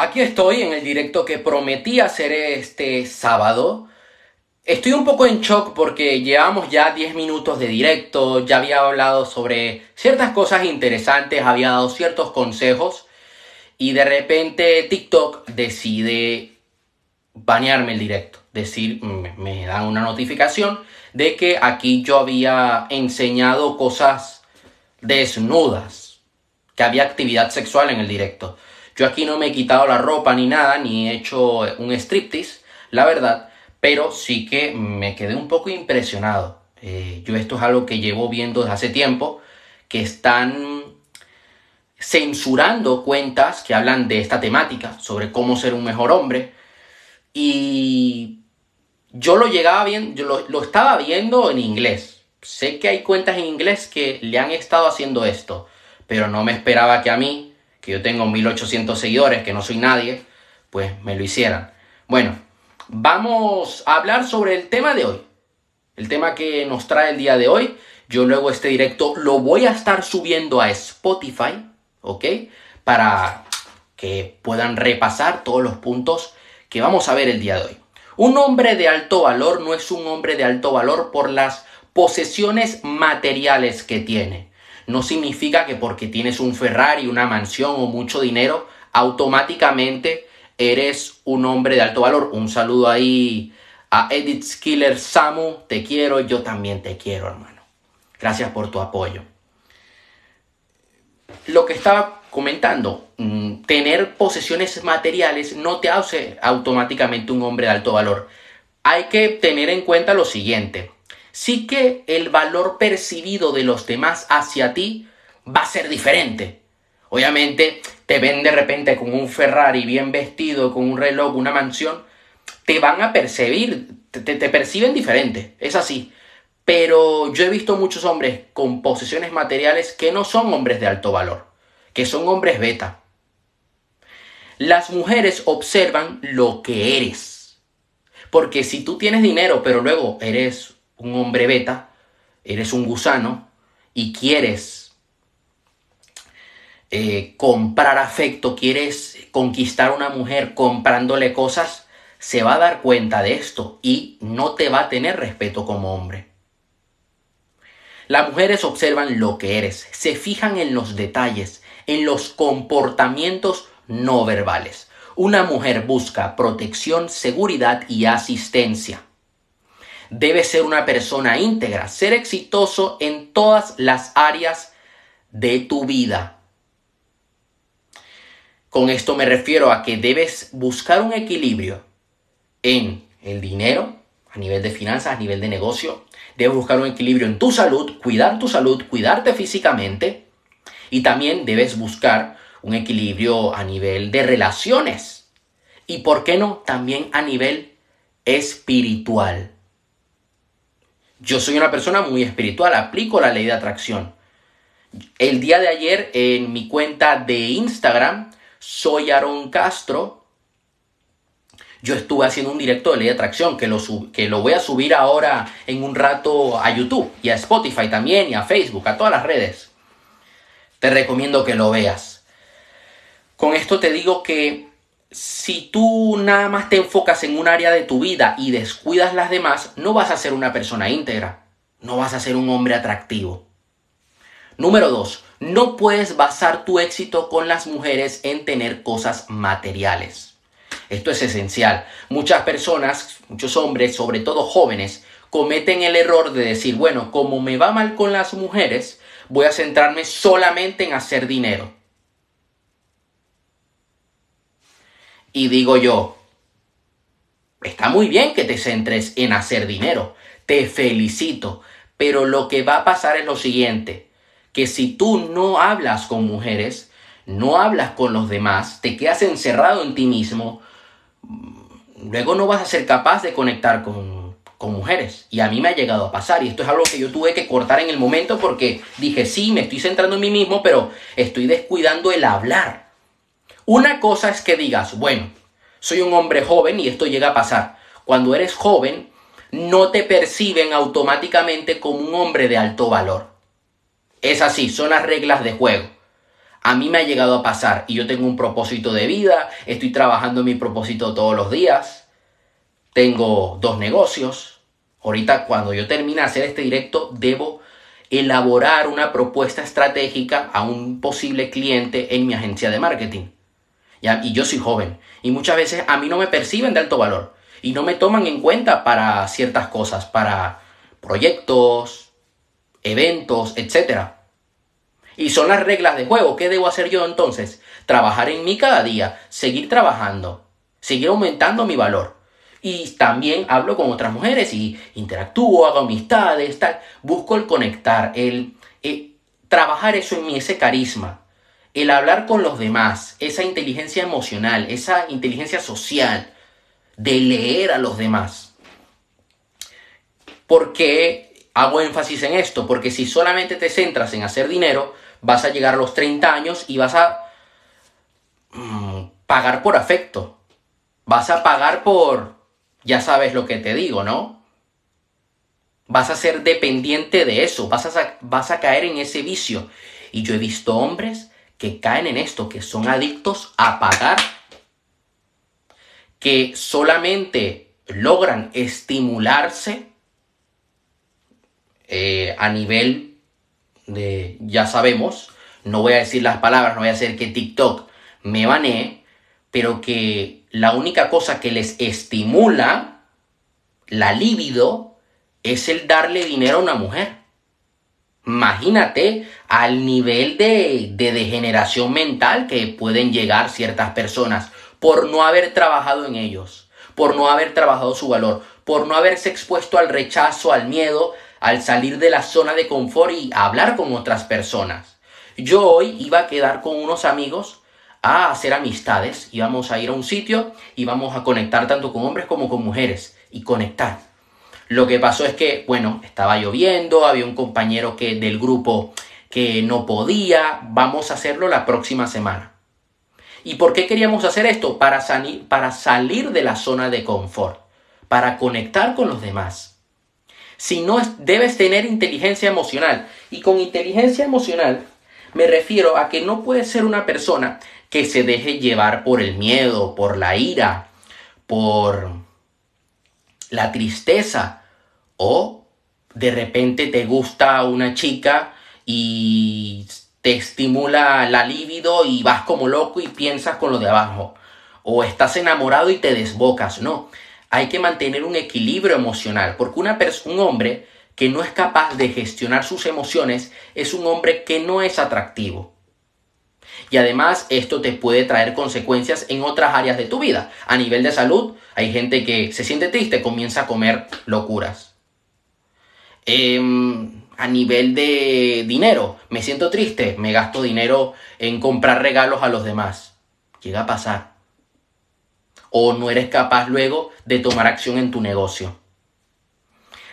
Aquí estoy en el directo que prometí hacer este sábado. Estoy un poco en shock porque llevamos ya 10 minutos de directo, ya había hablado sobre ciertas cosas interesantes, había dado ciertos consejos y de repente TikTok decide banearme el directo, decir, me, dan una notificación de que aquí yo había enseñado cosas desnudas, que había actividad sexual en el directo. Yo aquí no me he quitado la ropa ni nada, ni he hecho un striptease, la verdad, pero sí que me quedé un poco impresionado. Eh, yo esto es algo que llevo viendo desde hace tiempo, que están censurando cuentas que hablan de esta temática, sobre cómo ser un mejor hombre. Y yo lo llegaba bien, yo lo, lo estaba viendo en inglés. Sé que hay cuentas en inglés que le han estado haciendo esto, pero no me esperaba que a mí que yo tengo 1800 seguidores, que no soy nadie, pues me lo hicieran. Bueno, vamos a hablar sobre el tema de hoy. El tema que nos trae el día de hoy. Yo luego este directo lo voy a estar subiendo a Spotify, ¿ok? Para que puedan repasar todos los puntos que vamos a ver el día de hoy. Un hombre de alto valor no es un hombre de alto valor por las posesiones materiales que tiene no significa que porque tienes un Ferrari, una mansión o mucho dinero, automáticamente eres un hombre de alto valor. Un saludo ahí a Edith Skiller Samu, te quiero, yo también te quiero, hermano. Gracias por tu apoyo. Lo que estaba comentando, mm, tener posesiones materiales no te hace automáticamente un hombre de alto valor. Hay que tener en cuenta lo siguiente sí que el valor percibido de los demás hacia ti va a ser diferente. Obviamente, te ven de repente con un Ferrari bien vestido, con un reloj, una mansión, te van a percibir, te, perciben diferente, es así. Pero yo he visto muchos hombres con posesiones materiales que no son hombres de alto valor, que son hombres beta. Las mujeres observan lo que eres. Porque si tú tienes dinero, pero luego eres un hombre beta, eres un gusano y quieres eh, comprar afecto, quieres conquistar a una mujer comprándole cosas, se va a dar cuenta de esto y no te va a tener respeto como hombre. Las mujeres observan lo que eres, se fijan en los detalles, en los comportamientos no verbales. Una mujer busca protección, seguridad y asistencia. Debe ser una persona íntegra, ser exitoso en todas las áreas de tu vida. Con esto me refiero a que debes buscar un equilibrio en el dinero, a nivel de finanzas, a nivel de negocio. Debes buscar un equilibrio en tu salud, cuidar tu salud, cuidarte físicamente. Y también debes buscar un equilibrio a nivel de relaciones. Y por qué no, también a nivel espiritual. Yo soy una persona muy espiritual, aplico la ley de atracción. El día de ayer en mi cuenta de Instagram, soy Aaron Castro, yo estuve haciendo un directo de ley de atracción que lo, que lo voy a subir ahora en un rato a YouTube y a Spotify también y a Facebook, a todas las redes. Te recomiendo que lo veas. Con esto te digo que si tú nada más te enfocas en un área de tu vida y descuidas las demás, no vas a ser una persona íntegra, no vas a ser un hombre atractivo. Número 2. No puedes basar tu éxito con las mujeres en tener cosas materiales. Esto es esencial. Muchas personas, muchos hombres, sobre todo jóvenes, cometen el error de decir, bueno, como me va mal con las mujeres, voy a centrarme solamente en hacer dinero. Y digo yo, está muy bien que te centres en hacer dinero, te felicito, pero lo que va a pasar es lo siguiente, que si tú no hablas con mujeres, no hablas con los demás, te quedas encerrado en ti mismo, luego no vas a ser capaz de conectar con, con mujeres. Y a mí me ha llegado a pasar. Y esto es algo que yo tuve que cortar en el momento porque dije, sí, me estoy centrando en mí mismo, pero estoy descuidando el hablar. Una cosa es que digas, bueno, soy un hombre joven y esto llega a pasar. Cuando eres joven, no te perciben automáticamente como un hombre de alto valor. Es así, son las reglas de juego. A mí me ha llegado a pasar y yo tengo un propósito de vida, estoy trabajando en mi propósito todos los días, tengo dos negocios. Ahorita cuando yo termine de hacer este directo debo elaborar una propuesta estratégica a un posible cliente en mi agencia de marketing. Y yo soy joven y muchas veces a mí no me perciben de alto valor y no me toman en cuenta para ciertas cosas, para proyectos, eventos, etc. Y son las reglas de juego. ¿Qué debo hacer yo entonces? Trabajar en mí cada día, seguir trabajando, seguir aumentando mi valor. Y también hablo con otras mujeres y interactúo, hago amistades, tal. Busco el conectar, el, el trabajar eso en mí, ese carisma, el hablar con los demás, esa inteligencia emocional, esa inteligencia social, de leer a los demás. ¿Por qué hago énfasis en esto? Porque si solamente te centras en hacer dinero, vas a llegar a los 30 años y vas a mm, pagar por afecto. Vas a pagar por, ya sabes lo que te digo, ¿no? Vas a ser dependiente de eso, vas a, vas a caer en ese vicio. Y yo he visto hombres que caen en esto, que son adictos a pagar que solamente logran estimularse eh, a nivel de, ya sabemos, no voy a decir las palabras, no voy a hacer que TikTok me banee, pero que la única cosa que les estimula la libido es el darle dinero a una mujer. Imagínate al nivel de, de degeneración mental que pueden llegar ciertas personas por no haber trabajado en ellos, por no haber trabajado su valor, por no haberse expuesto al rechazo, al miedo, al salir de la zona de confort y hablar con otras personas. Yo hoy iba a quedar con unos amigos a hacer amistades, íbamos a ir a un sitio y vamos a conectar tanto con hombres como con mujeres y conectar. Lo que pasó es que, bueno, estaba lloviendo, había un compañero que del grupo que no podía, vamos a hacerlo la próxima semana. ¿Y por qué queríamos hacer esto? Para, para salir de la zona de confort, para conectar con los demás. Si no, debes tener inteligencia emocional. Y con inteligencia emocional me refiero a que no puedes ser una persona que se deje llevar por el miedo, por la ira, por la tristeza o de repente te gusta una chica y te estimula la libido y vas como loco y piensas con lo de abajo. O estás enamorado y te desbocas. No, hay que mantener un equilibrio emocional, porque una un hombre que no es capaz de gestionar sus emociones es un hombre que no es atractivo. Y además esto te puede traer consecuencias en otras áreas de tu vida. A nivel de salud, hay gente que se siente triste, comienza a comer locuras. Eh, a nivel de dinero, me siento triste, me gasto dinero en comprar regalos a los demás. Llega a pasar. O no eres capaz luego de tomar acción en tu negocio.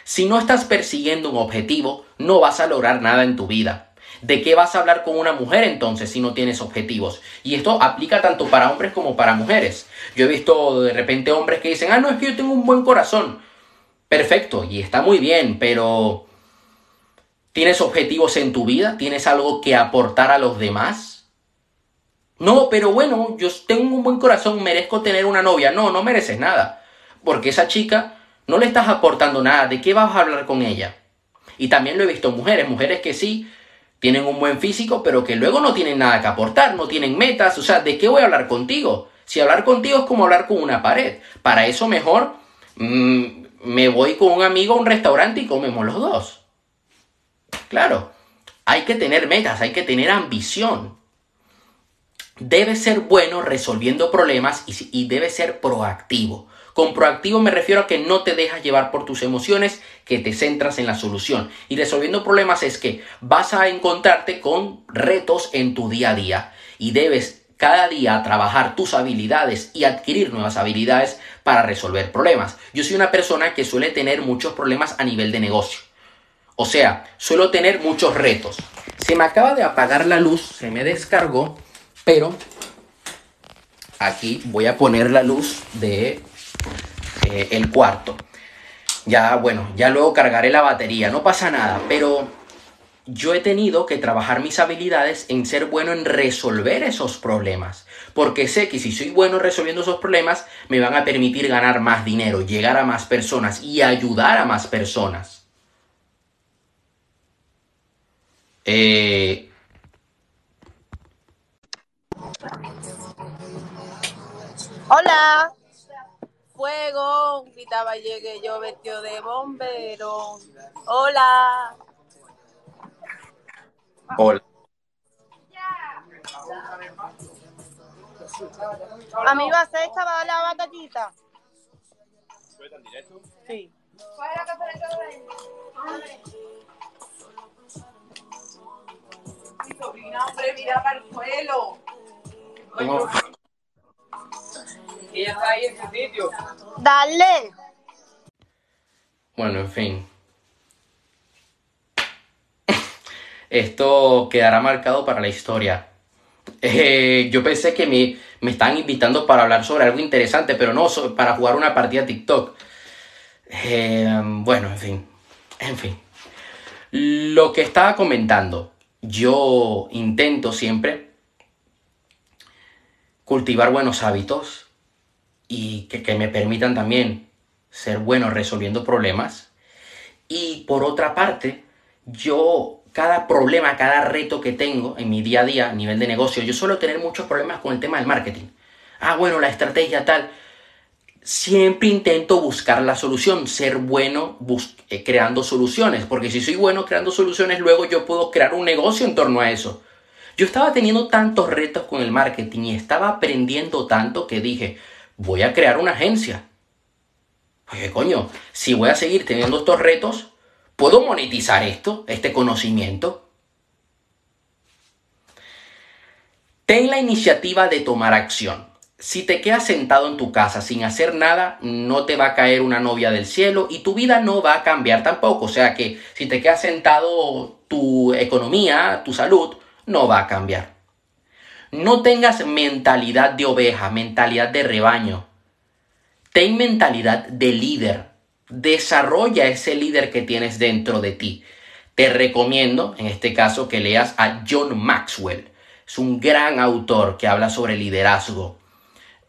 Si no estás persiguiendo un objetivo, no vas a lograr nada en tu vida. ¿De qué vas a hablar con una mujer entonces si no tienes objetivos? Y esto aplica tanto para hombres como para mujeres. Yo he visto de repente hombres que dicen, ah, no, es que yo tengo un buen corazón. Perfecto, y está muy bien, pero ¿Tienes objetivos en tu vida? ¿Tienes algo que aportar a los demás? No, pero bueno, yo tengo un buen corazón, merezco tener una novia. No, no mereces nada. Porque esa chica no le estás aportando nada. ¿De qué vas a hablar con ella? Y también lo he visto en mujeres, mujeres que sí tienen un buen físico, pero que luego no tienen nada que aportar, no tienen metas. O sea, ¿de qué voy a hablar contigo? Si hablar contigo es como hablar con una pared. Para eso mejor mm, me voy con un amigo a un restaurante y comemos los dos. Claro, hay que tener metas, hay que tener ambición. Debe ser bueno resolviendo problemas y, y debe ser proactivo. Con proactivo me refiero a que no te dejas llevar por tus emociones, que te centras en la solución. Y resolviendo problemas es que vas a encontrarte con retos en tu día a día y debes cada día trabajar tus habilidades y adquirir nuevas habilidades para resolver problemas. Yo soy una persona que suele tener muchos problemas a nivel de negocio. O sea, suelo tener muchos retos. Se me acaba de apagar la luz, se me descargó, pero aquí voy a poner la luz de eh, el cuarto. Ya, bueno, ya luego cargaré la batería, no pasa nada, pero yo he tenido que trabajar mis habilidades en ser bueno en resolver esos problemas. Porque sé que si soy bueno resolviendo esos problemas, me van a permitir ganar más dinero, llegar a más personas y ayudar a más personas. Eh... Hola. Fuego, gritaba llegué yo vestido de bombero. Hola. Hola. Amigo, ¿hace estaba la batallita? en directo? Sí. Mi sobrina, hombre, mira para el suelo. Ella está ahí en su sitio. Dale. Bueno, en fin. Esto quedará marcado para la historia. Eh, yo pensé que me, me están invitando para hablar sobre algo interesante, pero no, para jugar una partida TikTok. Eh, bueno, en fin. En fin. Lo que estaba comentando, yo intento siempre cultivar buenos hábitos y que, que me permitan también ser bueno resolviendo problemas. Y por otra parte, yo cada problema, cada reto que tengo en mi día a día a nivel de negocio, yo suelo tener muchos problemas con el tema del marketing. Ah, bueno, la estrategia tal. Siempre intento buscar la solución, ser bueno eh, creando soluciones, porque si soy bueno creando soluciones, luego yo puedo crear un negocio en torno a eso. Yo estaba teniendo tantos retos con el marketing y estaba aprendiendo tanto que dije, voy a crear una agencia. Oye, coño, si voy a seguir teniendo estos retos, ¿Puedo monetizar esto, este conocimiento? Ten la iniciativa de tomar acción. Si te quedas sentado en tu casa sin hacer nada, no te va a caer una novia del cielo y tu vida no va a cambiar tampoco. O sea que si te quedas sentado, tu economía, tu salud, no va a cambiar. No tengas mentalidad de oveja, mentalidad de rebaño. Ten mentalidad de líder. Desarrolla ese líder que tienes dentro de ti. Te recomiendo, en este caso, que leas a John Maxwell. Es un gran autor que habla sobre liderazgo.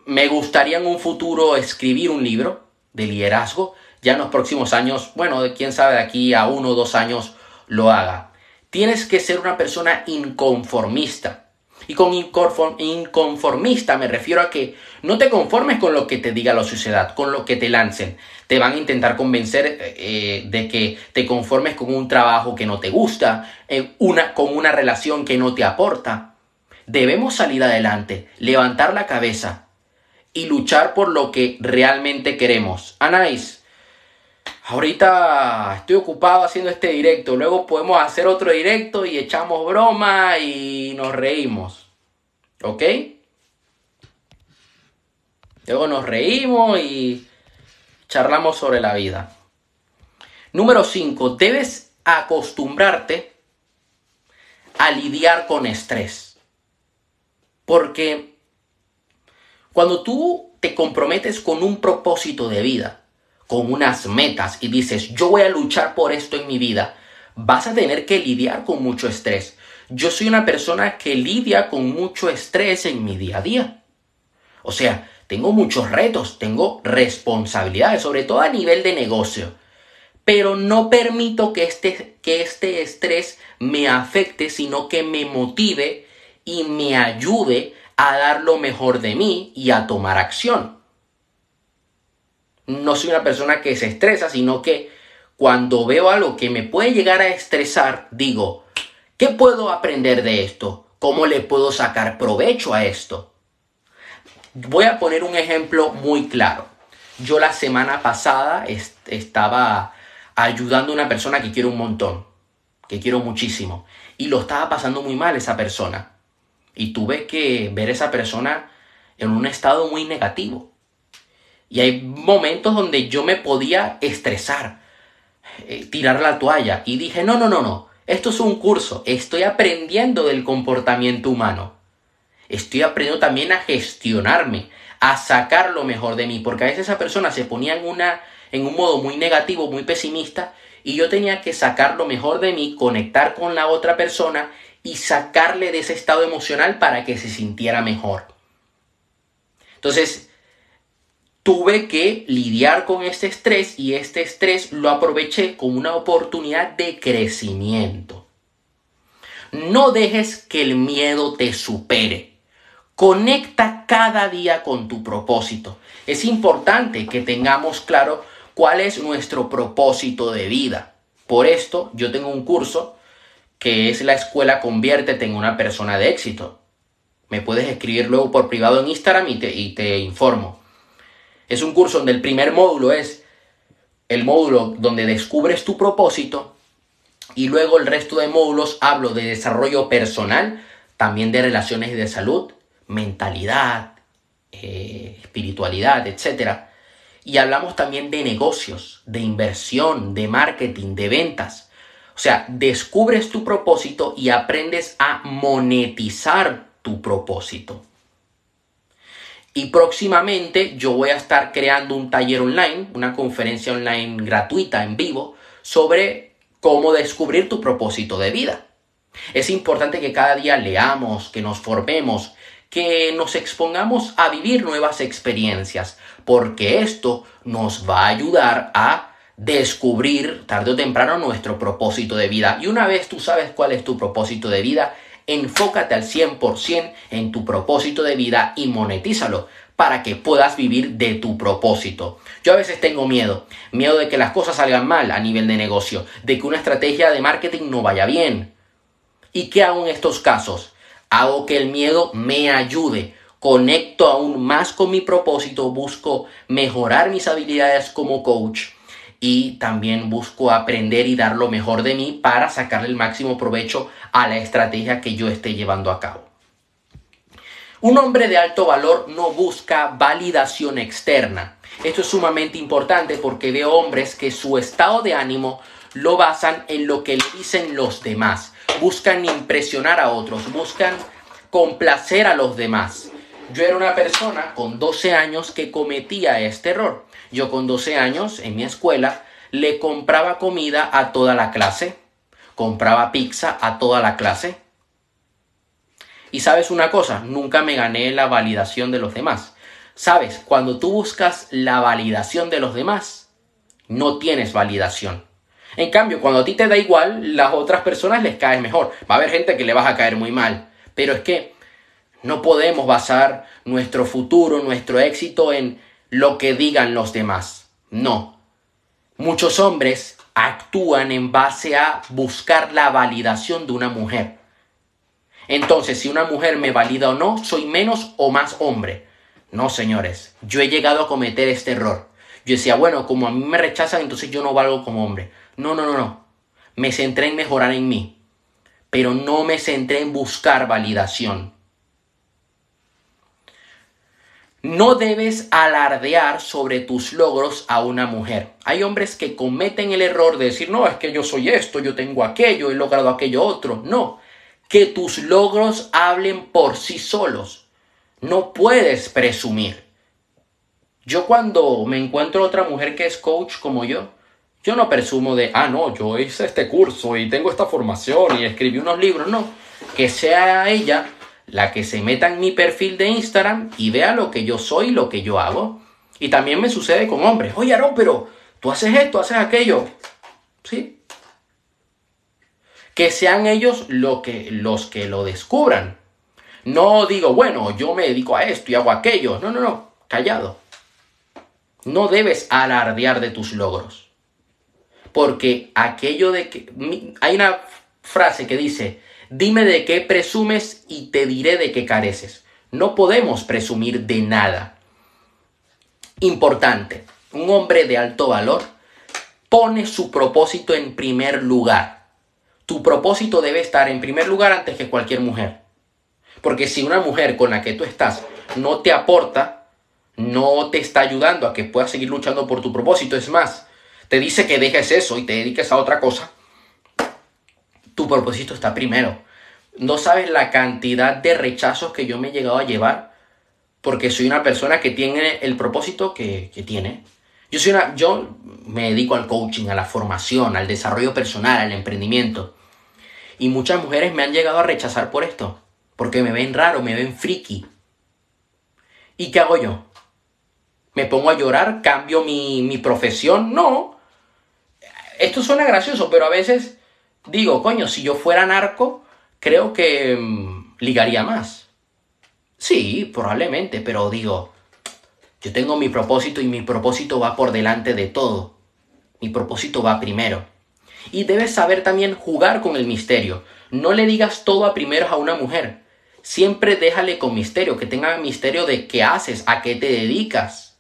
Me gustaría en un futuro escribir un libro de liderazgo. Ya en los próximos años, bueno, quién sabe, de aquí a uno o dos años lo haga. Tienes que ser una persona inconformista. Y con inconformista me refiero a que no te conformes con lo que te diga la sociedad, con lo que te lancen. Te van a intentar convencer eh, de que te conformes con un trabajo que no te gusta, eh, con una relación que no te aporta. Debemos salir adelante, levantar la cabeza y luchar por lo que realmente queremos. Anais, ahorita estoy ocupado haciendo este directo, luego podemos hacer otro directo y echamos broma y nos reímos. ¿Ok? Luego nos reímos y charlamos sobre la vida. Número 5. Debes acostumbrarte a lidiar con estrés. Porque cuando tú te comprometes con un propósito de vida, con unas metas y dices, yo voy a luchar por esto en mi vida, vas a tener que lidiar con mucho estrés. Yo soy una persona que lidia con mucho estrés en mi día a día. O sea, tengo muchos retos, tengo responsabilidades, sobre todo a nivel de negocio. Pero no permito que este, que este estrés me afecte, sino que me motive y me ayude a dar lo mejor de mí y a tomar acción. No soy una persona que se estresa, sino que cuando veo algo que me puede llegar a estresar, digo, ¿qué puedo aprender de esto? ¿Cómo le puedo sacar provecho a esto? Voy a poner un ejemplo muy claro. Yo la semana pasada estaba ayudando a una persona que quiero un montón, que quiero muchísimo, y lo estaba pasando muy mal esa persona. Y tuve que ver a esa persona en un estado muy negativo. Y hay momentos donde yo me podía estresar, eh, tirar la toalla, y dije, no, no, no, no, esto es un curso, estoy aprendiendo del comportamiento humano estoy aprendiendo también a gestionarme, a sacar lo mejor de mí, porque a veces esa persona se ponía en, una, en un modo muy negativo, muy pesimista, y yo tenía que sacar lo mejor de mí, conectar con la otra persona y sacarle de ese estado emocional para que se sintiera mejor. Entonces, tuve que lidiar con este estrés y este estrés lo aproveché como una oportunidad de crecimiento. No dejes que el miedo te supere. Conecta cada día con tu propósito. Es importante que tengamos claro cuál es nuestro propósito de vida. Por esto yo tengo un curso que es la escuela Conviértete en una persona de éxito. Me puedes escribir luego por privado en Instagram y te, y te informo. Es un curso donde el primer módulo es el módulo donde descubres tu propósito y luego el resto de módulos hablo de desarrollo personal, también de relaciones y de salud, mentalidad, eh, espiritualidad, etc. Y hablamos también de negocios, de inversión, de marketing, de ventas. O sea, descubres tu propósito y aprendes a monetizar tu propósito. Y próximamente yo voy a estar creando un taller online, una conferencia online gratuita en vivo sobre cómo descubrir tu propósito de vida. Es importante que cada día leamos, que nos formemos, que nos expongamos a vivir nuevas experiencias, porque esto nos va a ayudar a descubrir tarde o temprano nuestro propósito de vida. Y una vez tú sabes cuál es tu propósito de vida, enfócate al 100% en tu propósito de vida y monetízalo para que puedas vivir de tu propósito. Yo a veces tengo miedo, miedo de que las cosas salgan mal a nivel de negocio, de que una estrategia de marketing no vaya bien. ¿Y qué hago en estos casos? Hago que el miedo me ayude, conecto aún más con mi propósito, busco mejorar mis habilidades como coach y también busco aprender y dar lo mejor de mí para sacarle el máximo provecho a la estrategia que yo esté llevando a cabo. Un hombre de alto valor no busca validación externa. Esto es sumamente importante porque veo hombres que su estado de ánimo lo basan en lo que le dicen los demás buscan impresionar a otros, buscan complacer a los demás. Yo era una persona con 12 años que cometía este error. Yo con 12 años en mi escuela le compraba comida a toda la clase, compraba pizza a toda la clase. Y sabes una cosa, nunca me gané la validación de los demás. Sabes, cuando tú buscas la validación de los demás, no tienes validación. En cambio, cuando a ti te da igual, las otras personas les caes mejor. Va a haber gente que le vas a caer muy mal. Pero es que no podemos basar nuestro futuro, nuestro éxito en lo que digan los demás. No. Muchos hombres actúan en base a buscar la validación de una mujer. Entonces, si una mujer me valida o no, soy menos o más hombre. No, señores, yo he llegado a cometer este error. Yo decía, bueno, como a mí me rechazan, entonces yo no valgo como hombre. No, no, no, no. Me centré en mejorar en mí, pero no me centré en buscar validación. No debes alardear sobre tus logros a una mujer. Hay hombres que cometen el error de decir, no, es que yo soy esto, yo tengo aquello, he logrado aquello otro. No, que tus logros hablen por sí solos. No puedes presumir. Yo cuando me encuentro otra mujer que es coach como yo, yo no presumo de, ah, no, yo hice este curso y tengo esta formación y escribí unos libros. No, que sea ella la que se meta en mi perfil de Instagram y vea lo que yo soy, lo que yo hago. Y también me sucede con hombres. Oye, Aaron, pero tú haces esto, haces aquello. ¿Sí? Que sean ellos lo que, los que lo descubran. No digo, bueno, yo me dedico a esto y hago aquello. No, no, no. Callado. No debes alardear de tus logros. Porque aquello de que... Hay una frase que dice, dime de qué presumes y te diré de qué careces. No podemos presumir de nada. Importante, un hombre de alto valor pone su propósito en primer lugar. Tu propósito debe estar en primer lugar antes que cualquier mujer. Porque si una mujer con la que tú estás no te aporta, no te está ayudando a que puedas seguir luchando por tu propósito, es más, te dice que dejes eso y te dediques a otra cosa, tu propósito está primero. No sabes la cantidad de rechazos que yo me he llegado a llevar porque soy una persona que tiene el propósito que, tiene. Yo, soy una, yo me dedico al coaching, a la formación, al desarrollo personal, al emprendimiento. Y muchas mujeres me han llegado a rechazar por esto, porque me ven raro, me ven friki. ¿Y qué hago yo? ¿Me pongo a llorar? ¿Cambio mi, mi profesión? No. Esto suena gracioso, pero a veces digo, coño, si yo fuera narco, creo que mm, ligaría más. Sí, probablemente, pero digo, yo tengo mi propósito y mi propósito va por delante de todo. Mi propósito va primero. Y debes saber también jugar con el misterio. No le digas todo a primeros a una mujer. Siempre déjale con misterio, que tenga misterio de qué haces, a qué te dedicas,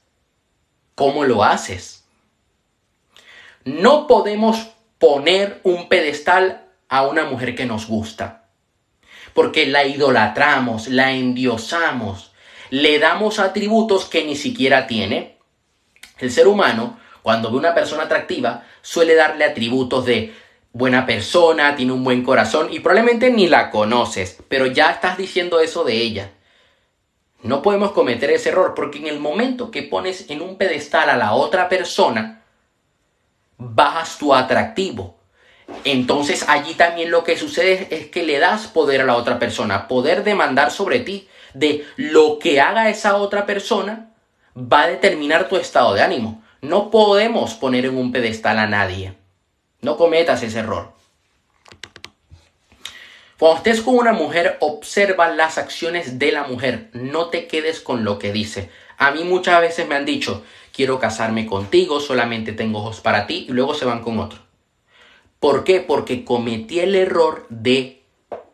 cómo lo haces. No podemos poner un pedestal a una mujer que nos gusta, porque la idolatramos, la endiosamos, le damos atributos que ni siquiera tiene. El ser humano cuando ve una persona atractiva, suele darle atributos de buena persona, tiene un buen corazón y probablemente ni la conoces, pero ya estás diciendo eso de ella. No podemos cometer ese error porque en el momento que pones en un pedestal a la otra persona, bajas tu atractivo. Entonces allí también lo que sucede es que le das poder a la otra persona, poder demandar sobre ti, de lo que haga esa otra persona va a determinar tu estado de ánimo. No podemos poner en un pedestal a nadie. No cometas ese error. Cuando estés con una mujer, observa las acciones de la mujer. No te quedes con lo que dice. A mí muchas veces me han dicho, quiero casarme contigo, solamente tengo ojos para ti, y luego se van con otro. ¿Por qué? Porque cometí el error de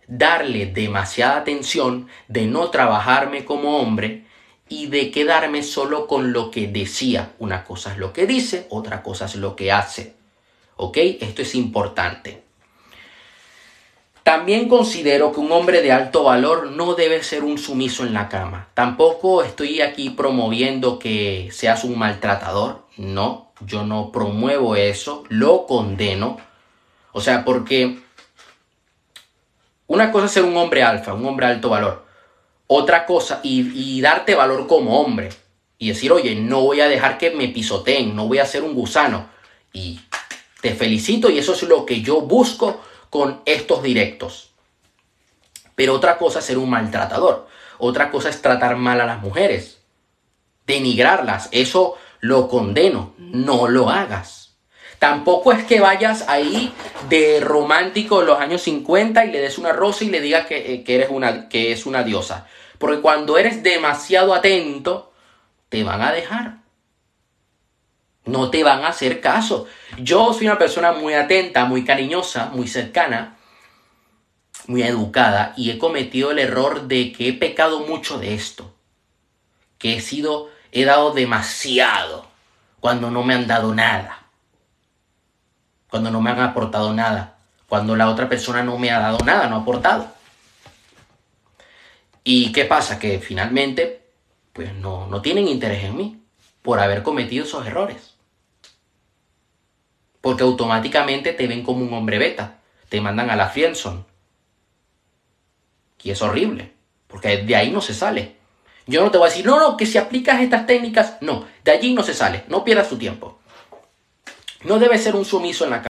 darle demasiada atención, de no trabajarme como hombre y de quedarme solo con lo que decía. Una cosa es lo que dice, otra cosa es lo que hace. ¿Ok? Esto es importante. También considero que un hombre de alto valor no debe ser un sumiso en la cama. Tampoco estoy aquí promoviendo que seas un maltratador. No, yo no promuevo eso, lo condeno. O sea, porque una cosa es ser un hombre alfa, un hombre de alto valor otra cosa y, darte valor como hombre y decir, oye, no voy a dejar que me pisoteen, no voy a ser un gusano. Y te felicito y eso es lo que yo busco con estos directos. Pero otra cosa es ser un maltratador. Otra cosa es tratar mal a las mujeres. Denigrarlas. Eso lo condeno. No lo hagas. Tampoco es que vayas ahí de romántico en los años 50 y le des una rosa y le digas que, eh, que eres una, que es una diosa. Porque cuando eres demasiado atento, te van a dejar. No te van a hacer caso. Yo soy una persona muy atenta, muy cariñosa, muy cercana, muy educada y he cometido el error de que he pecado mucho de esto. Que he sido, he dado demasiado cuando no me han dado nada. Cuando no me han aportado nada. Cuando la otra persona no me ha dado nada, no ha aportado. ¿Y qué pasa? Que finalmente, pues no, no tienen interés en mí por haber cometido esos errores. Porque automáticamente te ven como un hombre beta, te mandan a la Friendson. Y es horrible, porque de ahí no se sale. Yo no te voy a decir, no, no, que si aplicas estas técnicas, no, de allí no se sale, no pierdas tu tiempo. No debes ser un sumiso en la